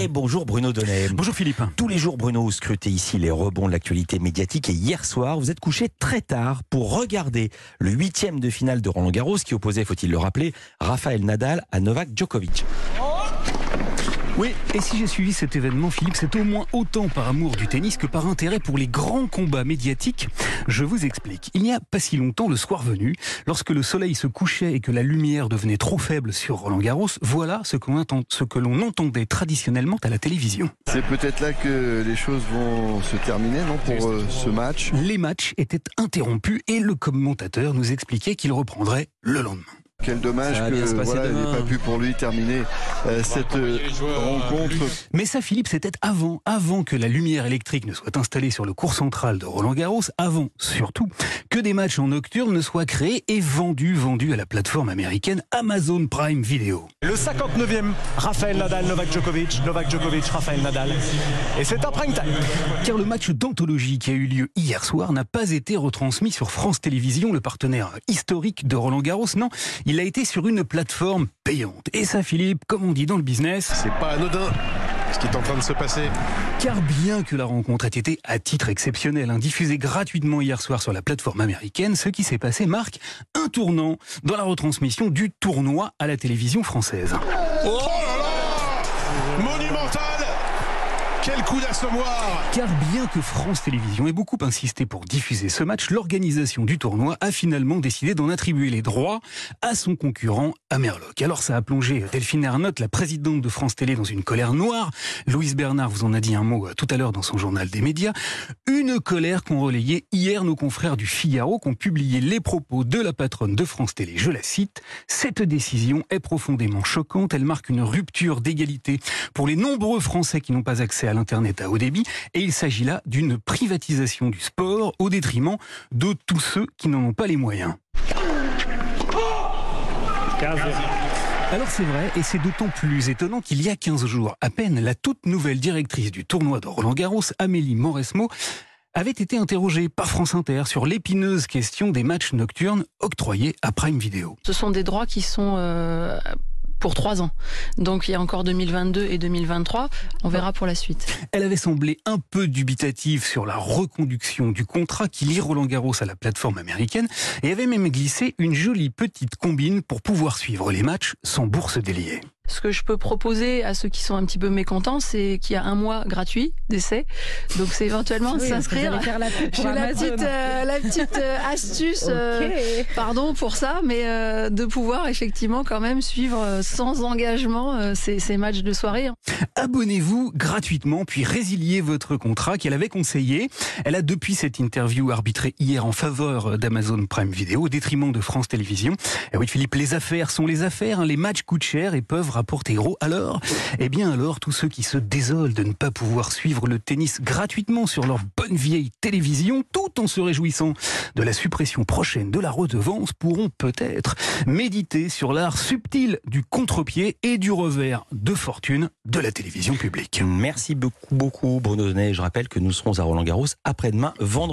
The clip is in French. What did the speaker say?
Et bonjour Bruno Donnet. Bonjour Philippe. Tous les jours, Bruno, vous scrutez ici les rebonds de l'actualité médiatique. Et hier soir, vous êtes couché très tard pour regarder le huitième de finale de Roland Garros qui opposait, faut-il le rappeler, Raphaël Nadal à Novak Djokovic. Oui, et si j'ai suivi cet événement, Philippe, c'est au moins autant par amour du tennis que par intérêt pour les grands combats médiatiques. Je vous explique. Il n'y a pas si longtemps, le soir venu, lorsque le soleil se couchait et que la lumière devenait trop faible sur Roland Garros, voilà ce, ce que l'on entendait traditionnellement à la télévision. C'est peut-être là que les choses vont se terminer, non, pour euh, ce match? Les matchs étaient interrompus et le commentateur nous expliquait qu'il reprendrait le lendemain. Quel dommage que voilà, il n'ait pas pu pour lui terminer euh, cette euh, rencontre. Mais ça, Philippe, c'était avant, avant que la lumière électrique ne soit installée sur le cours central de Roland Garros, avant surtout que des matchs en nocturne ne soient créés et vendus, vendus à la plateforme américaine Amazon Prime Video. Le 59e, Raphaël Nadal, Novak Djokovic, Novak Djokovic, Raphaël Nadal. Et c'est un prime time. Car le match d'anthologie qui a eu lieu hier soir n'a pas été retransmis sur France Télévisions, le partenaire historique de Roland Garros. Non, il a été sur une plateforme payante. Et ça, Philippe, comme on dit dans le business, c'est pas anodin ce qui est en train de se passer. Car bien que la rencontre ait été à titre exceptionnel, hein, diffusée gratuitement hier soir sur la plateforme américaine, ce qui s'est passé marque un tournant dans la retransmission du tournoi à la télévision française. Oh là là Monumental quel coup d'assommoir Car bien que France Télévisions ait beaucoup insisté pour diffuser ce match, l'organisation du tournoi a finalement décidé d'en attribuer les droits à son concurrent Amerloc. Alors ça a plongé Delphine Ernotte, la présidente de France Télé, dans une colère noire. Louise Bernard vous en a dit un mot euh, tout à l'heure dans son journal des médias. Une colère qu'ont relayé hier nos confrères du Figaro, qui ont publié les propos de la patronne de France Télé. Je la cite. Cette décision est profondément choquante. Elle marque une rupture d'égalité pour les nombreux Français qui n'ont pas accès l'Internet à haut débit. Et il s'agit là d'une privatisation du sport au détriment de tous ceux qui n'en ont pas les moyens. Alors c'est vrai, et c'est d'autant plus étonnant qu'il y a 15 jours à peine, la toute nouvelle directrice du tournoi de Roland Garros, Amélie Mauresmo, avait été interrogée par France Inter sur l'épineuse question des matchs nocturnes octroyés à Prime Video. Ce sont des droits qui sont euh, pour trois ans. Donc il y a encore 2022 et 2023. On verra pour la suite. Elle avait semblé un peu dubitative sur la reconduction du contrat qui lie Roland Garros à la plateforme américaine et avait même glissé une jolie petite combine pour pouvoir suivre les matchs sans bourse déliée. Ce que je peux proposer à ceux qui sont un petit peu mécontents, c'est qu'il y a un mois gratuit d'essai. Donc c'est éventuellement oui, s'inscrire. J'ai la, la petite, euh, la petite euh, astuce, euh, pardon pour ça, mais euh, de pouvoir effectivement quand même suivre euh, sans engagement ces, ces, matchs de soirée. hein. Abonnez-vous gratuitement, puis résiliez votre contrat qu'elle avait conseillé. Elle a depuis cette interview arbitré hier en faveur d'Amazon Prime Video au détriment de France Télévisions. Et oui Philippe, les affaires sont les affaires, hein. les matchs coûtent cher et peuvent rapporter gros. Alors, eh bien alors, tous ceux qui se désolent de ne pas pouvoir suivre le tennis gratuitement sur leur bonne vieille télévision, tout en se réjouissant de la suppression prochaine de la redevance, pourront peut-être méditer sur l'art subtil du contre-pied et du revers de fortune de la télévision publique. Merci beaucoup, beaucoup Bruno Donnet. Je rappelle que nous serons à Roland Garros après-demain, vendredi.